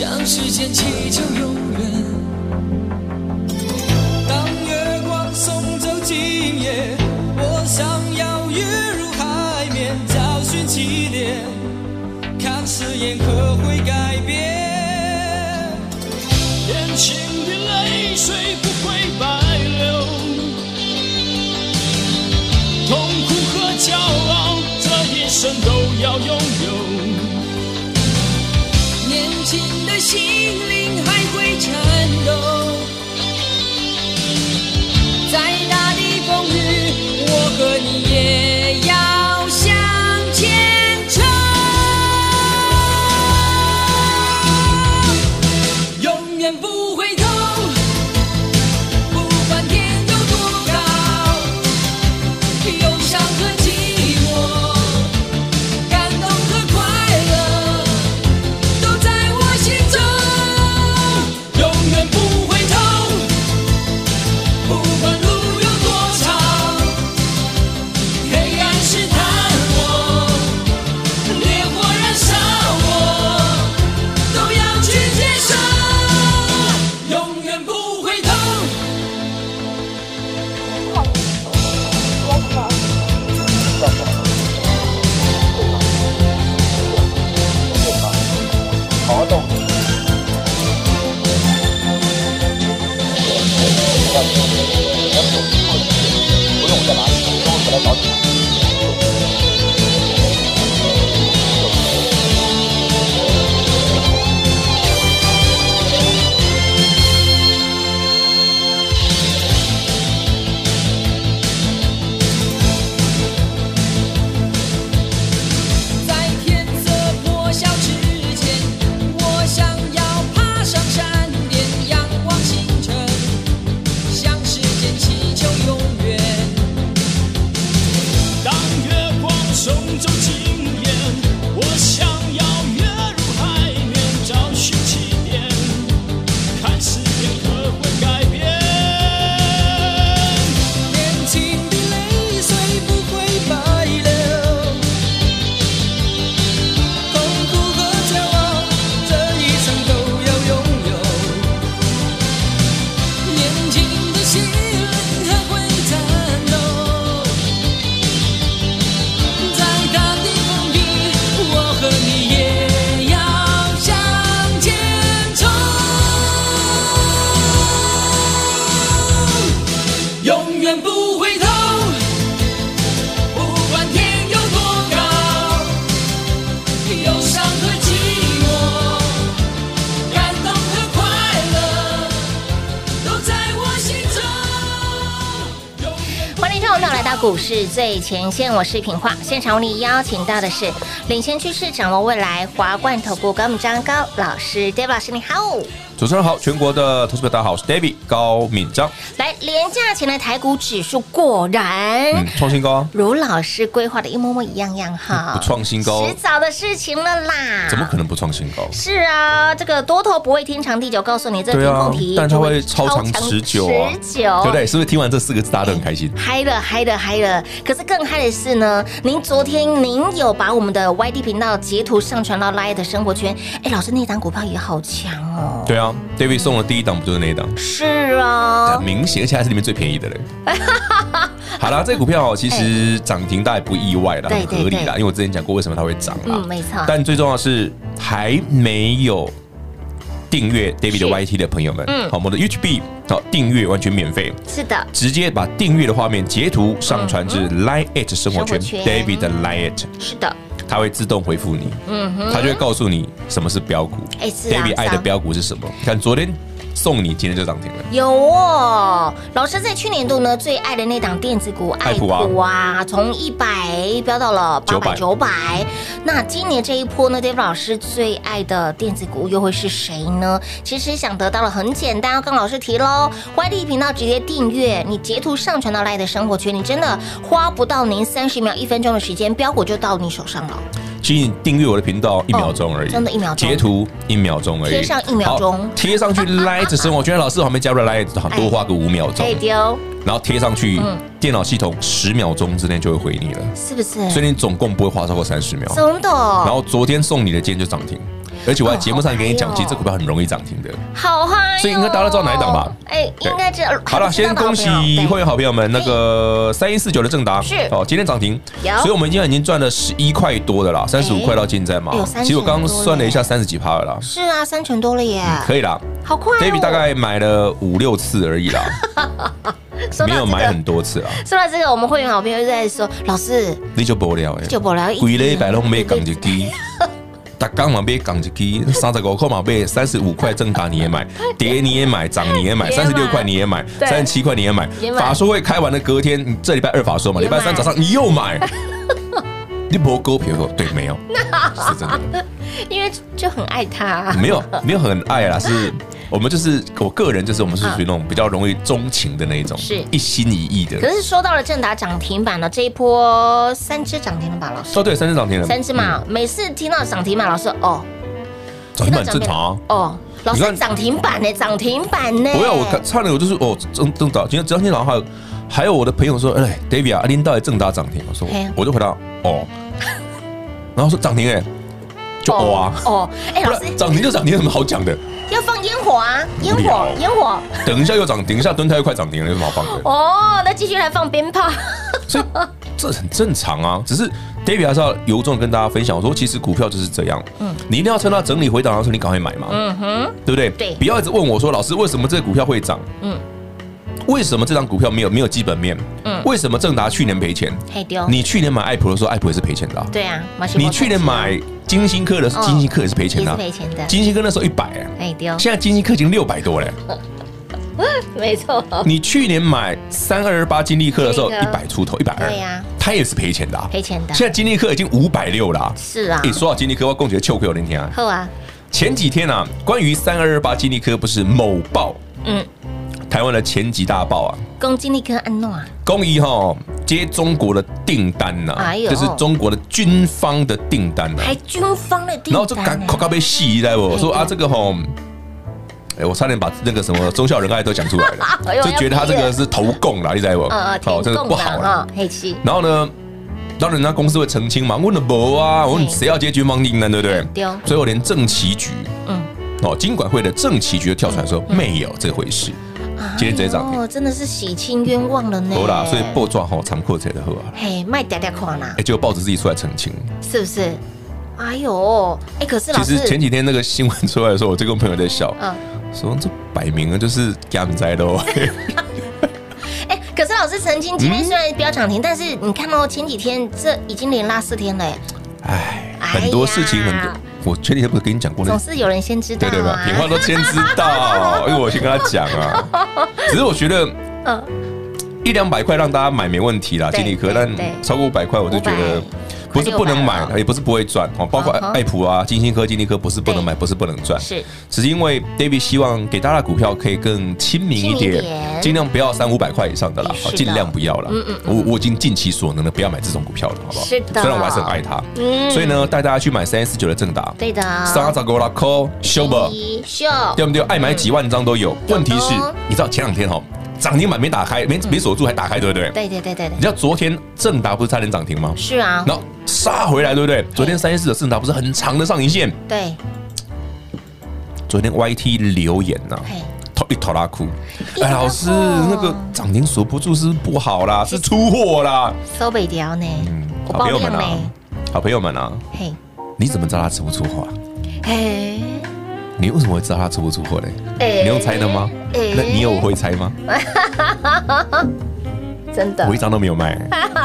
向时间祈求永远 she 股市最前线，我是平化。现场为你邀请到的是领先趋势、掌握未来华冠投顾高敏章高老师，David 老师你好。主持人好，全国的投资者大家好，我是 David 高敏章。来，廉价前的台股指数果然创、嗯、新高、啊，如老师规划的一模模一样样哈，不创新高，迟早的事情了啦。怎么可能不创新高？是啊，这个多头不会天长地久，告诉你这个问题、啊，但它会超长持久啊，持久，对不对？是不是听完这四个字，大家都很开心？嗨了，嗨了，嗨了！可是更嗨的是呢，您昨天您有把我们的 YD 频道截图上传到 Live 的生活圈，哎，老师那张股票也好强哦。对啊，David 送的。第一档不就是那一档？是啊，很明显，而且还是里面最便宜的嘞。好啦，这股票其实涨停大概不意外啦，很合理啦，因为我之前讲过为什么它会涨啦。嗯，没错。但最重要的是还没有订阅 David 的 YT 的朋友们，嗯，好，我们的 YouTube 好订阅完全免费，是的，直接把订阅的画面截图上传至 Line It 生活圈 David 的 Line It，是的，他会自动回复你，嗯哼，他就会告诉你什么是标股，David 爱的标股是什么？看昨天。送你今天就涨停了，有哦。老师在去年度呢最爱的那档电子股爱普啊，从一百飙到了八百九百。那今年这一波呢，David 老师最爱的电子股又会是谁呢？其实想得到了很简单，要跟老师提喽。YD 频道直接订阅，你截图上传到 LINE 的生活圈，你真的花不到您三十秒、一分钟的时间，标股就到你手上了。请你订阅我的频道一秒钟而已，真的，一秒钟。截图一秒钟而已，贴上一秒钟，贴上去 Light 生活圈，老师旁边加入 Light，多花个五秒钟，可以丢。然后贴上去，电脑系统十秒钟之内就会回你了，是不是？所以你总共不会花超过三十秒，真的。然后昨天送你的，今天就涨停。而且我在节目上跟你讲，其实这股票很容易涨停的，好嗨！所以应该大家都知道哪一档吧？哎，应该知道。好了，先恭喜会员好朋友们，那个三一四九的正达是哦，今天涨停，所以我们今天已经赚了十一块多的啦，三十五块到现在嘛。其实我刚刚算了一下，三十几趴了啦。是啊，三成多了耶。可以啦，好快。David 大概买了五六次而已啦，没有买很多次啊。说到这个，我们会员好朋友在说，老师你就不了哎，就不了，贵了百龙没讲就低。打刚嘛买港机，三十五块嘛买，三十五块正达你也买，跌你也买，涨你也买，三十六块你也买，三十七块你也买。法说会开完的隔天，你这礼拜二法说嘛，礼拜三早上你又买，你不勾皮说对没有？是真的，因为就很爱他，没有没有很爱啦，是。我们就是我个人，就是我们是属于那种比较容易钟情的那一种，是一心一意的。可是说到了正达涨停板了，这一波三只涨停了吧，老师？哦，对，三只涨停了，三只嘛。每次听到涨停板，老师哦，涨停板正常啊。哦，老师涨停板呢？涨停板呢？不要，我看差点，我就是哦，正正达，今天今天早上还有还有我的朋友说，哎，David 啊，阿林到底正达涨停？我说，我就回答哦，然后说涨停哎，就哦啊，哦，哎，老师涨停就涨停，有什么好讲的？要放烟火啊！烟火，烟火。等一下又涨，等一下蹲泰又快涨停了，有什么好放的？哦，那继续来放鞭炮。所以这很正常啊，只是 David 还是要由衷跟大家分享，我说其实股票就是这样，嗯，你一定要趁它整理回档的时候，你赶快买嘛，嗯哼，对不对？对，不要一直问我说，老师为什么这个股票会涨？嗯。为什么这张股票没有没有基本面？嗯，为什么正达去年赔钱？你去年买爱普的时候，爱普也是赔钱的。对啊，你去年买金星科的时候，金星科也是赔钱的。赔钱的。金星科那时候一百哎，现在金星科已经六百多了。没错。你去年买三二二八金利科的时候，一百出头，一百二。对呀，它也是赔钱的。赔钱的。现在金利科已经五百六了。是啊。哎，说到金利科，我共觉得秋亏有那天啊。后啊。前几天啊，关于三二二八金利科不是某报？嗯。台湾的前几大报啊，公金利科安诺啊，公益哈接中国的订单呐，这是中国的军方的订单呐，还军方的订单，然后就赶快告被洗来我说啊这个哈，哎我差点把那个什么忠孝仁爱都讲出来了，就觉得他这个是投共啦，你知道不？好，这个不好了，然后呢，当然人家公司会澄清嘛，问了不啊，我问谁要接军方订单，对不对？所以我连政企局，嗯，哦，金管会的政企局就跳出来说没有这回事。今天这一涨停，真的是洗清冤枉了呢。好啦，所以报赚吼长阔才的好啊。嘿，卖嗲嗲款啦。哎，结果报纸自己出来澄清，是不是？哎呦，哎，可是老师，其实前几天那个新闻出来的时候，我就跟朋友在笑，嗯，说这摆明了就是干灾的哦。哎，可是老师澄清，今天虽然飙涨停，但是你看到前几天这已经连拉四天了，哎，很多事情很多。我前几天不是跟你讲过，总是有人先知道，对对吧？品花都先知道，因为我先跟他讲啊。只是我觉得，嗯，一两百块让大家买没问题啦，金立科，但超过五百块我就觉得。不是不能买，也不是不会赚哦。包括爱普啊、金星科、金利科，不是不能买，不是不能赚，是只是因为 David 希望给大家的股票可以更亲民一点，尽量不要三五百块以上的啦，好，尽量不要了。嗯嗯，我我已经尽其所能的不要买这种股票了，好不好？是的，虽然我还是很爱它。嗯，所以呢，带大家去买三一四九的正达，对的，三十五六块，秀不秀？对不对？爱买几万张都有。问题是，你知道前两天哈？涨停板没打开，没没锁住还打开，对不对？对对对对。你知道昨天正达不是差点涨停吗？是啊。然后杀回来，对不对？昨天三一四的正达不是很长的上影线？对。昨天 YT 留言呐，一拖拉哭。哎，老师，那个涨停锁不住是不好啦，是出货啦。收北条呢？嗯，好朋友们啊，好朋友们啊。嘿，你怎么知道他出不出货？嘿。你为什么会知道他出不出货嘞？欸、你用猜的吗？欸、那你有我会猜吗？真的，我一张都没有卖。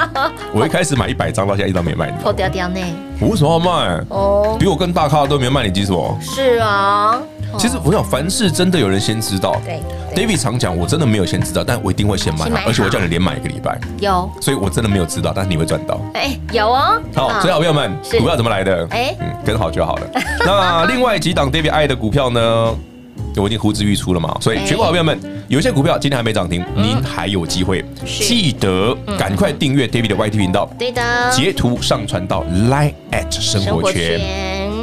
我一开始买一百张，到现在一张没卖。破掉掉呢？我为什么要卖？哦，比我更大咖的都没有卖，你记住哦。是啊。其实我想，凡事真的有人先知道。对，David 常讲，我真的没有先知道，但我一定会先买，而且我叫你连买一个礼拜。有，所以我真的没有知道，但是你会赚到。哎，有哦。好，所以好朋友们，股票怎么来的？哎，嗯，跟好就好了。那另外几档 David 爱的股票呢？我已经呼之欲出了嘛，所以全国好朋友们，有些股票今天还没涨停，您还有机会，记得赶快订阅 David 的 YT 频道，对的，截图上传到 Line at 生活圈。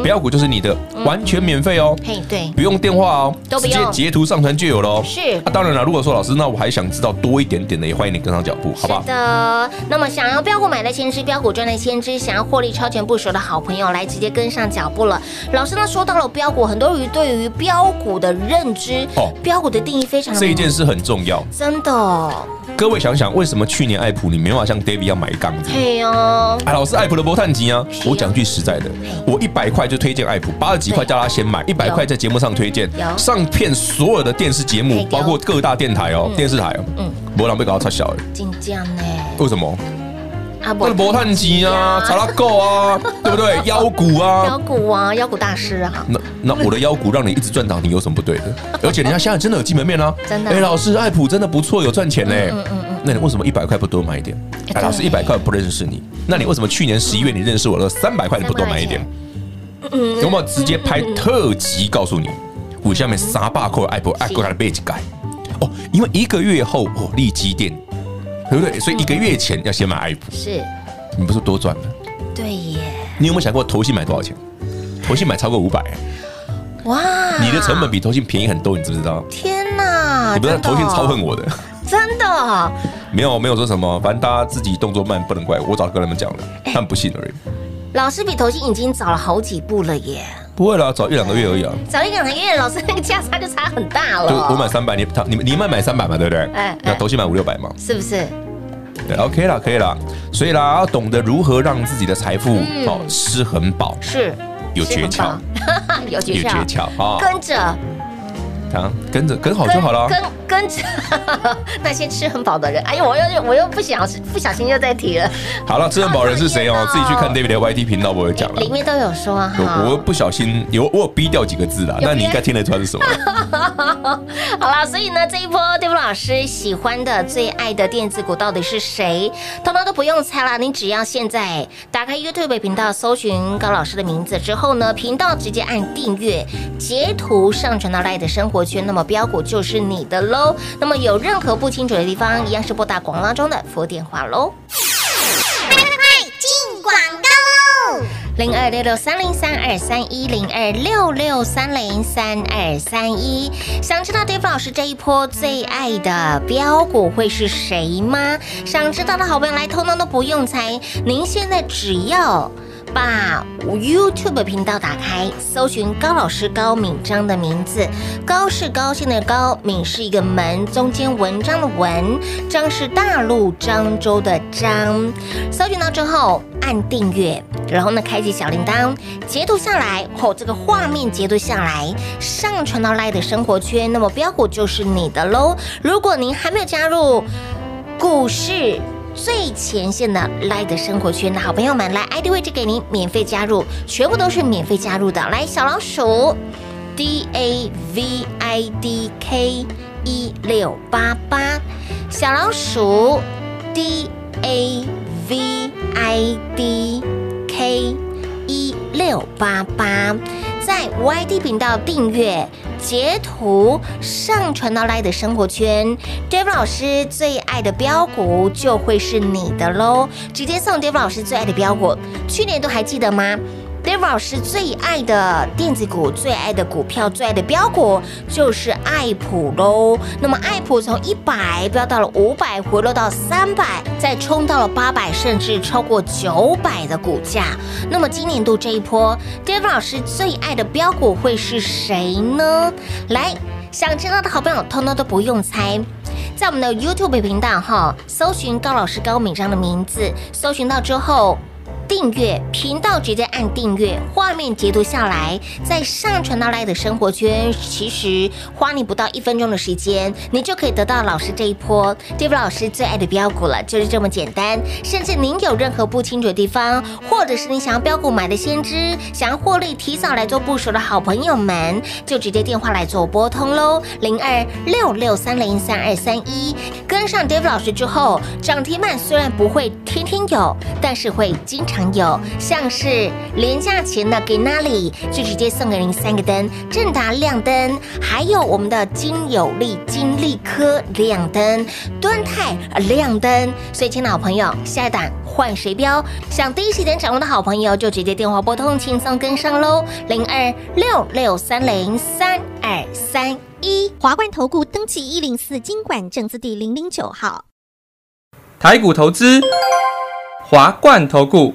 标股就是你的，完全免费哦。嘿，对，不用电话哦，直接截图上传就有了。是，那当然了。如果说老师，那我还想知道多一点点的，也欢迎你跟上脚步，好不好？的。那么想要标股买来先知，标股赚来先知，想要获利超前部署的好朋友，来直接跟上脚步了。老师呢说到了标股，很多人对于标股的认知，哦，标股的定义非常的，这一件事很重要，真的。各位想想，为什么去年爱普你没办法像 David 一样买杠子？对哦，哎，老师，爱普的波碳机啊，我讲句实在的，我一百块就推荐爱普，八十几块叫他先买，一百块在节目上推荐，上片所有的电视节目，包括各大电台哦，电视台哦，嗯，波浪被搞到太小了，紧张呢？为什么？那个波探机啊，查拉够啊，对不对？腰股啊，腰股啊，腰股大师啊。那那我的腰股让你一直赚涨停，有什么不对的？而且人家现在真的有基本面啊，真的。哎，老师，爱普真的不错，有赚钱嘞。嗯嗯嗯。那你为什么一百块不多买一点？哎，老师一百块不认识你，那你为什么去年十一月你认识我了三百块你不多买一点？有没有直接拍特辑告诉你？我下面三百块爱普爱过来的背景改哦，因为一个月后哦，立基电。对不对？所以一个月前要先买爱普，是，你不是多赚了？对耶。你有没有想过投信买多少钱？投信买超过五百。哇！你的成本比投信便宜很多，你知不知道？天哪！你不知道投信超恨我的？真的？没有没有说什么，反正大家自己动作慢，不能怪我。我早跟他们讲了，他们不信而已。老师比投信已经早了好几步了耶。不会啦，早一两个月而已啊。早一两个月，老师那个价差就差很大了。就我买三百，你他你你们买三百嘛，对不对？哎，那投信买五六百嘛，是不是？对，OK 了，可以了。所以啦，要懂得如何让自己的财富哦吃很饱，是 有诀窍，有诀窍啊，跟着。啊，跟着跟好就好了。跟跟着 那些吃很饱的人，哎呦，我又我又不想不小心又在提了。好了，吃很饱人是谁哦？自己去看 David 的 YT 频道，我有讲了。里面都有说哈。我不小心有我有逼掉几个字啦，那你应该听得出来是什么？好了，所以呢，这一波 David 老师喜欢的、最爱的电子股到底是谁？通通都不用猜啦，你只要现在打开 YouTube 频道，搜寻高老师的名字之后呢，频道直接按订阅，截图上传到 LINE 的生活圈，那么标股就是你的喽。那么有任何不清楚的地方，一样是拨打广告中的服务电话喽。快快快，进广告喽！零二六六三零三二三一零二六六三零三二三一。想知道 David 老师这一波最爱的标股会是谁吗？想知道的好朋友来，通通都不用猜，您现在只要。把 YouTube 频道打开，搜寻高老师高敏章的名字。高是高兴的高，敏是一个门，中间文章的文，章是大陆漳州的章。搜寻到之后按订阅，然后呢开启小铃铛，截图下来后，这个画面截图下来，上传到 LINE 的生活圈，那么标股就是你的喽。如果您还没有加入股市。最前线的 LINE 的生活圈的好朋友们，来 ID 位置给您免费加入，全部都是免费加入的。来，小老鼠 D A V I D K 一六八八，小老鼠 D A V I D K 一六八八，在 YT 频道订阅。截图上传到 LINE 的生活圈，David 老师最爱的标股就会是你的喽！直接送 David 老师最爱的标股，去年都还记得吗？？David 老师最爱的电子股、最爱的股票、最爱的标股就是爱普喽。那么爱普从一百飙到了五百，回落到三百，再冲到了八百，甚至超过九百的股价。那么今年度这一波，David 老师最爱的标股会是谁呢？来，想知道的好朋友，通通都不用猜，在我们的 YouTube 频道哈，搜寻高老师高敏章的名字，搜寻到之后。订阅频道，直接按订阅，画面截图下来，再上传到赖的生活圈，其实花你不到一分钟的时间，你就可以得到老师这一波 David 老师最爱的标股了，就是这么简单。甚至您有任何不清楚的地方，或者是你想要标股买的先知，想要获利提早来做部署的好朋友们，就直接电话来做拨通喽，零二六六三零三二三一，跟上 Dave 老师之后，涨停板虽然不会天天有，但是会经常有，像是廉价前的给那里，就直接送给您三个灯，正达亮灯，还有我们的金有利、金利科亮灯，敦泰亮灯，所以，亲爱的好朋友，下一档换谁标？想第一时间掌握的好朋友，就直接电话拨通，轻松跟上喽，零二六六三零三二三一，华冠投顾登记一零四经管证字第零零九号，台股投资，华冠投顾。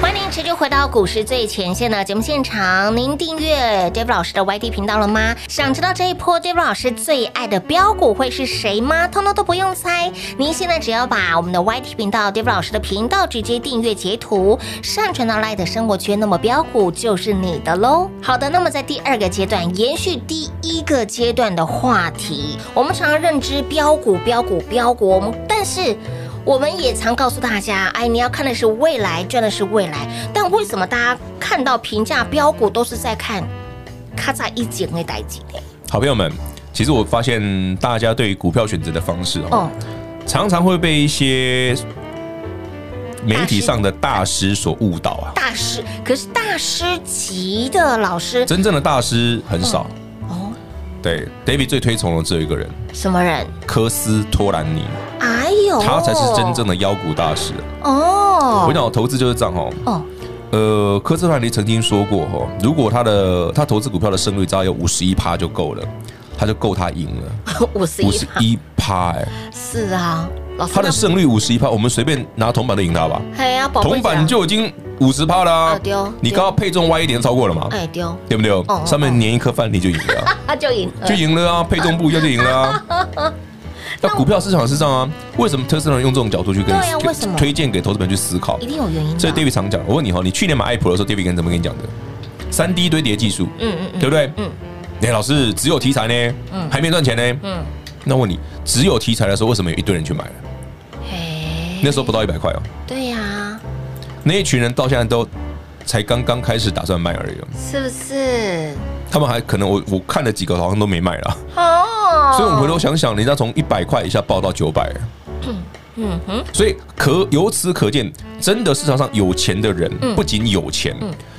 欢迎持续回到股市最前线的节目现场。您订阅 David 老师的 YT 频道了吗？想知道这一波 David 老师最爱的标股会是谁吗？通通都不用猜。您现在只要把我们的 YT 频道 David 老师的频道直接订阅截图，上传到 LINE 的生活圈，那么标股就是你的喽。好的，那么在第二个阶段，延续第一个阶段的话题，我们常常认知标股、标股、标股，我们但是。我们也常告诉大家，哎，你要看的是未来，赚的是未来。但为什么大家看到评价标股都是在看咔嚓一剪那代几的？好朋友们，其实我发现大家对于股票选择的方式哦，常常会被一些媒体上的大师所误导啊。大师，可是大师级的老师，真正的大师很少。哦，对，David 最推崇的只有一个人，什么人？科斯托兰尼。他才是真正的妖股大师哦！我讲投资就是这样哦。哦，呃，科斯托兰尼曾经说过哈，如果他的他投资股票的胜率只要有五十一趴就够了，他就够他赢了。五十一趴，哎，是啊，他的胜率五十一趴，我们随便拿铜板都赢他吧？嘿呀，铜板就已经五十趴了。丢，你刚刚配重歪一点超过了嘛？哎，丢，对不对？上面粘一颗饭粒就赢了，他 就赢，就赢了啊！配重不一样就赢了啊！那股票市场是这样啊？为什么特斯拉用这种角度去跟推荐给投资人去思考？一定有原因。所以 David 常讲，我问你哈，你去年买爱普的时候，David 跟怎么跟你讲的？三 D 堆叠技术，嗯嗯，对不对？嗯。哎，老师，只有题材呢？嗯。还没赚钱呢？嗯。那问你，只有题材的时候，为什么有一堆人去买了？嘿。那时候不到一百块哦。对呀。那一群人到现在都才刚刚开始打算卖而已。是不是？他们还可能我我看了几个，好像都没卖了。哦，所以我们回头想想，人家从一百块以下爆到九百，嗯嗯哼，所以可由此可见，真的市场上有钱的人，不仅有钱，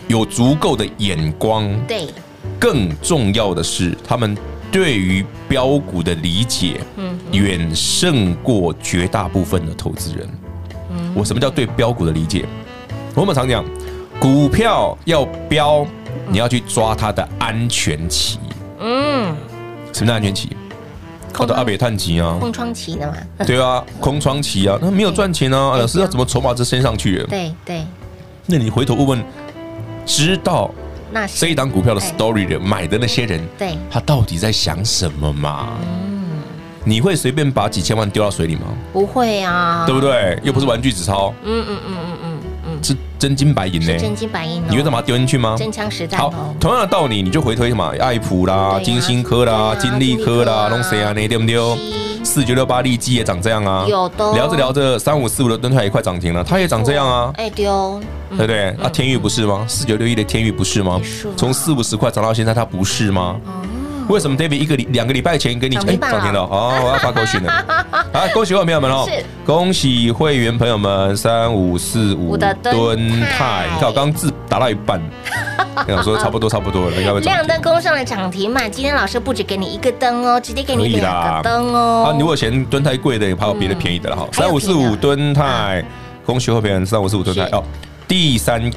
有足够的眼光，对，更重要的是，他们对于标股的理解，嗯，远胜过绝大部分的投资人。嗯，我什么叫对标股的理解？我们常讲，股票要标。你要去抓它的安全期，嗯，什么叫安全期？靠的阿北探期啊，空窗期的嘛，对啊，空窗期啊，那没有赚钱啊，老师要怎么筹码就升上去？对对，那你回头问问，知道那这一档股票的 story 的买的那些人，对，他到底在想什么嘛？嗯，你会随便把几千万丢到水里吗？不会啊，对不对？又不是玩具纸钞，嗯嗯嗯嗯嗯。是真金白银呢？真金白银，你会把它丢进去吗？真枪实弹。好，同样的道理，你就回推什么爱普啦、金星科啦、金利科啦，弄谁啊？那对不对？四九六八利基也长这样啊。有的。聊着聊着，三五四五的敦泰也快涨停了，它也长这样啊。哎丢，对不对？啊，天域不是吗？四九六一的天域不是吗？从四五十块涨到现在，它不是吗？为什么 David 一个两个礼拜前跟你讲涨停了？哦，我要发口讯了。好，恭喜会员朋友们哦！恭喜会员朋友们，三五四五的敦泰，你看我刚刚字打到一半，想说差不多差不多了，应该会亮灯攻上了涨停嘛。今天老师不止给你一个灯哦，直接给你两个灯哦。啊，你如果嫌敦泰贵的，也怕有别的便宜的了哈。三五四五敦泰，恭喜会员三五四五敦泰哦，第三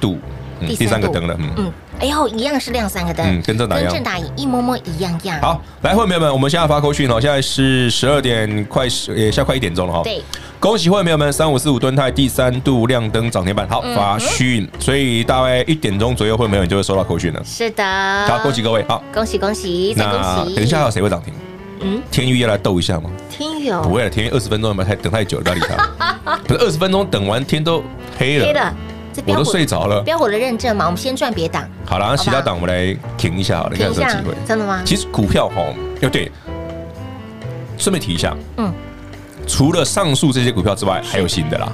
度，第三个灯了，嗯。哎呦，一样是亮三个灯，嗯，跟正打一样，跟正打一模模一样样。好，来，会员朋友们，我们现在发扣讯哦，现在是十二点快十，也现在快一点钟了哈。对，恭喜会员朋友们，三五四五吨泰第三度亮灯涨停板，好发讯，所以大概一点钟左右，会员朋友就会收到扣讯了。是的，好，恭喜各位，好，恭喜恭喜，再恭喜。等一下还有谁会涨停？嗯，天宇要来斗一下吗？天宇哦不会了，天宇二十分钟有没有太等太久了，不要理他。不是二十分钟等完天都黑了。黑了。我都睡着了，标股的认证嘛，我们先赚别档。好了，那其他档我们来停一下好了，看有没有机会。真的吗？其实股票哈，要对，顺便提一下，嗯，除了上述这些股票之外，还有新的啦。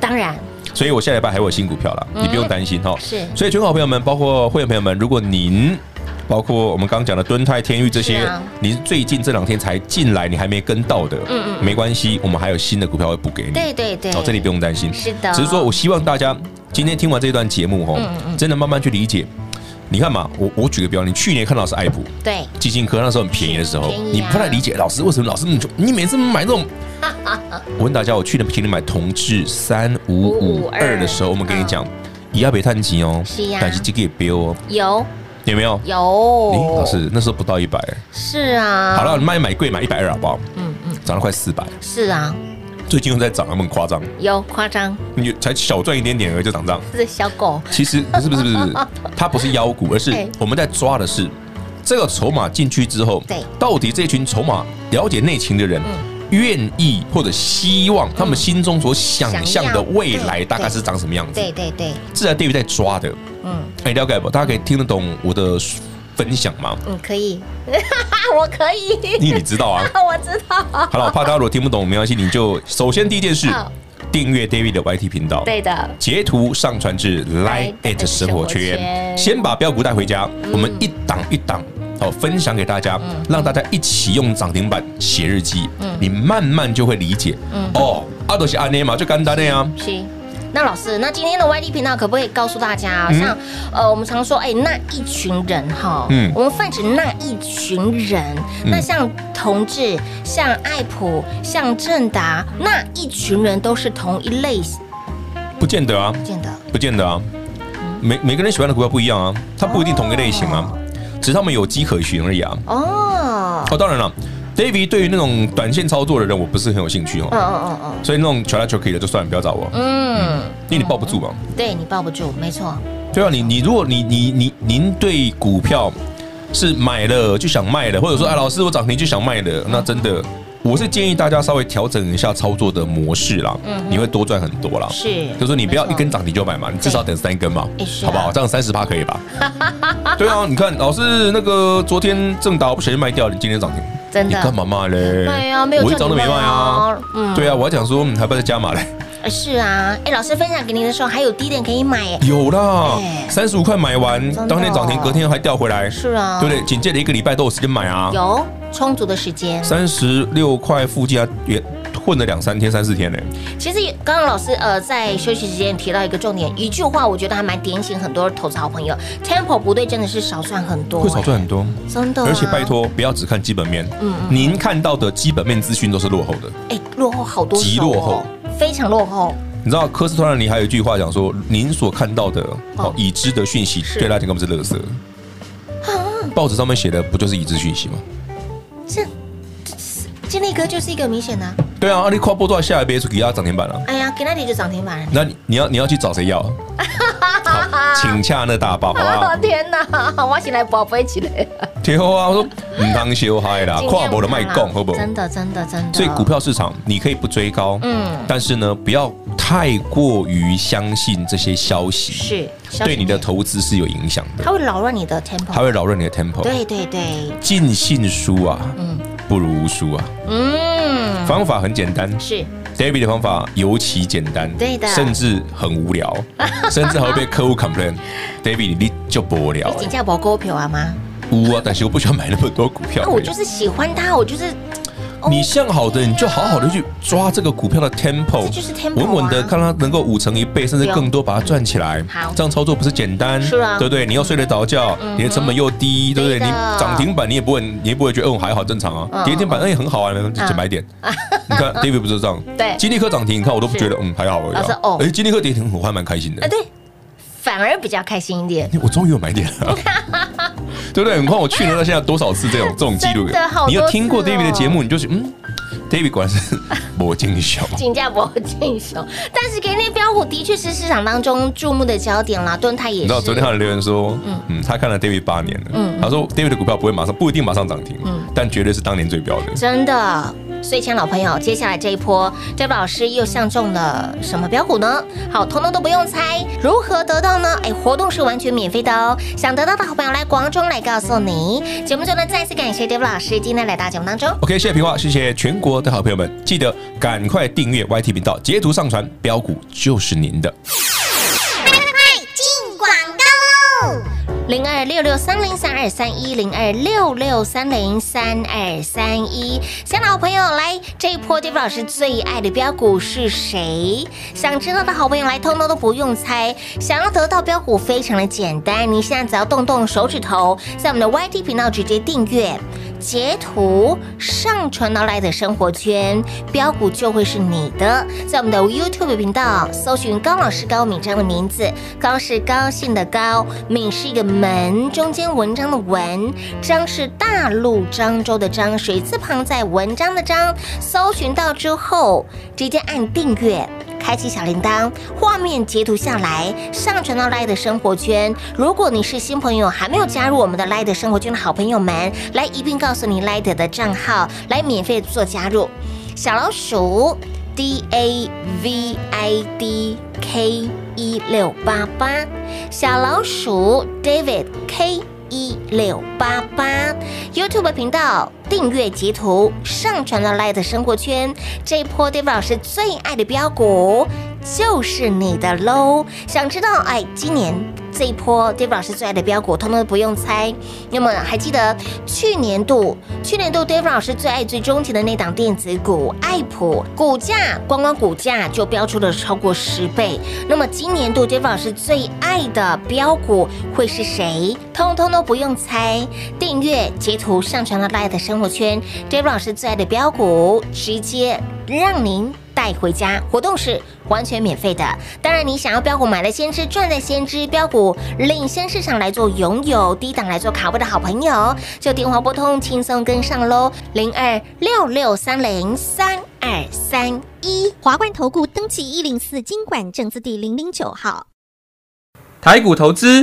当然，所以我下礼拜还有新股票啦，你不用担心哈。是，所以全国朋友们，包括会员朋友们，如果您包括我们刚刚讲的敦泰、天域这些，你最近这两天才进来，你还没跟到的，嗯嗯，没关系，我们还有新的股票会补给你。对对对，哦，这里不用担心。是的，只是说我希望大家。今天听完这段节目哈，真的慢慢去理解。你看嘛，我我举个标，你去年看到是爱普，对，基金科那时候很便宜的时候，你不太理解老师为什么老师你你每次买这种。我问大家，我去年请你买同志三五五二的时候，我们跟你讲，也要别叹气哦，但是这个也标哦，有有没有？有。老师那时候不到一百，是啊。好了，你卖买贵买一百二好不好？嗯嗯，涨了快四百。是啊。最近又在涨，那么夸张？有夸张？你才小赚一点点而已就涨涨。是小狗。其实不是不是不是，它不是妖股，而是我们在抓的是这个筹码进去之后，对，到底这群筹码了解内情的人，愿意或者希望他们心中所想象的未来大概是长什么样子？对对对，自然对于在抓的，嗯，哎，了解不？大家可以听得懂我的分享吗？嗯，可以，我可以。你你知道啊？我知道。好了，我怕大家如果听不懂，没关系，你就首先第一件事，订阅 David 的 YT 频道。对的。截图上传至 Line@ at 生活圈，先把标股带回家，我们一档一档哦分享给大家，让大家一起用涨停板写日记。嗯。你慢慢就会理解。嗯。哦，阿都是阿内嘛，就干单的呀。是。那老师，那今天的 YT 频道可不可以告诉大家，嗯、像呃，我们常说，哎、欸，那一群人哈，嗯，我们泛指那一群人，嗯、那像同志、像爱普、像正达，那一群人都是同一类型？不见得啊，不见得，不见得啊，每每个人喜欢的股票不一样啊，它不一定同一类型啊，哦、只是他们有迹可循而已啊。哦，哦，当然了。David 对于那种短线操作的人，我不是很有兴趣哦。嗯嗯嗯嗯。所以那种求来求去的就算了，不要找我。嗯，因为你抱不住嘛。对，你抱不住，没错。对啊，你你如果你你你您对股票是买了就想卖的，或者说啊老师我涨停就想卖的，那真的我是建议大家稍微调整一下操作的模式啦。嗯。你会多赚很多啦。是。就是说你不要一根涨停就买嘛，你至少等三根嘛，好不好？这样三十趴可以吧？对啊，你看老师那个昨天正打不小心卖掉，你今天涨停。真的？你干嘛卖嘞？对啊，没有我一张都没卖啊。嗯，对啊，我还讲说，还不要再加码嘞。是啊，哎，老师分享给您的时候还有低点可以买。有啦，三十五块买完，当天涨停，隔天还掉回来。是啊，对不对？紧接着一个礼拜都有时间买啊。有充足的时间。三十六块附近也。混了两三天、三四天呢。其实刚刚老师呃在休息时间提到一个重点，一句话，我觉得还蛮点醒很多投资好朋友。Tempo 不对，真的是少赚很多，会少赚很多，真的。而且拜托，不要只看基本面，嗯，您看到的基本面资讯都是落后的，哎，落后好多，极落后，非常落后。你知道科斯托兰尼还有一句话讲说，您所看到的哦已知的讯息，对大家根本是垃圾。报纸上面写的不就是已知讯息吗？是。金立哥就是一个明显的，对啊，阿里跨波段下一杯就给他涨停板了。哎呀，给那里就涨停板了。那你要你要去找谁要？请洽那大宝，好不好？天哪，我醒来宝贝起来。挺好啊，我说唔当小孩啦，跨博的卖供，好不好？真的真的真的。所以股票市场你可以不追高，嗯，但是呢，不要太过于相信这些消息，是对你的投资是有影响的。它会扰乱你的 tempo，它会扰乱你的 tempo。对对对，尽信书啊，嗯。不如无书啊！嗯，方法很简单，是 David 的方法尤其简单，对的，甚至很无聊，甚至还会被客户 complain。David，你就不无聊，你请假不股票啊吗？无啊，但是我不喜欢买那么多股票。那我就是喜欢他，我就是。你向好的，你就好好的去抓这个股票的 tempo，就是稳稳的看它能够五成一倍，甚至更多，把它赚起来。好，这样操作不是简单，是啊，对不对？你要睡得着觉，你的成本又低，对不对？你涨停板你也不会，你也不会觉得哦还好正常啊。跌停板那也很好啊，就买点。你看 David 不是这样，对，金立科涨停，你看我都不觉得嗯还好而已。哦，哎，金立科跌停，我还蛮开心的。对，反而比较开心一点。我终于有买点了。对不对？你看我去年到现在多少次这种这种记录？你有听过 David 的节目，你就是嗯，David 果然是魔镜熊，金价魔镜熊。但是给那标股的确是市场当中注目的焦点啦。盾泰也是。你知道昨天他的留言说，嗯嗯，他看了 David 八年了，嗯，他说 David 的股票不会马上不一定马上涨停，嗯，但绝对是当年最标的。真的。所以，亲爱的老朋友，接下来这一波，David 老师又相中了什么标股呢？好，通通都不用猜，如何得到呢？哎，活动是完全免费的哦。想得到的好朋友来广中来告诉你。节目中呢，再次感谢 David 老师今天来到节目当中。OK，谢谢平话，谢谢全国的好朋友们，记得赶快订阅 YT 频道，截图上传，标股就是您的。零二六六三零三二三一零二六六三零三二三一，想老朋友来这一波，Dave 老师最爱的标股是谁？想知道的好朋友来，通通都不用猜。想要得到标股，非常的简单，你现在只要动动手指头，在我们的 YT 频道直接订阅。截图上传到来的生活圈，标股就会是你的。在我们的 YouTube 频道搜寻高老师高敏章的名字，高是高兴的高，敏是一个门中间文章的文，章是大陆漳州的漳，水字旁在文章的章。搜寻到之后，直接按订阅。开启小铃铛，画面截图下来，上传到赖的生活圈。如果你是新朋友，还没有加入我们的赖的生活圈的好朋友们，来一并告诉你 l i e 的账号，来免费做加入。小老鼠 D A V I D K 一六八八，小老鼠 David K 一六八八，YouTube 频道。订阅截图上传到 Light 生活圈，这一波 David 老师最爱的标股就是你的喽！想知道哎，今年这一波，Dave 老师最爱的标股，通通不用猜。那么还记得去年度，去年度 Dave 老师最爱最钟情的那档电子股爱普，股价光光股价就飙出了超过十倍。那么今年度 Dave 老师最爱的标股会是谁？通通都不用猜，订阅截图上传到 LINE 的生活圈。，Dave 老师最爱的标股，直接让您带回家。活动是完全免费的。当然，你想要标股买了先知，赚在先知，标股领先市场来做拥有，低档来做卡位的好朋友，就电话拨通，轻松跟上喽。零二六六三零三二三一，华冠投顾登记一零四经管证字第零零九号，台股投资。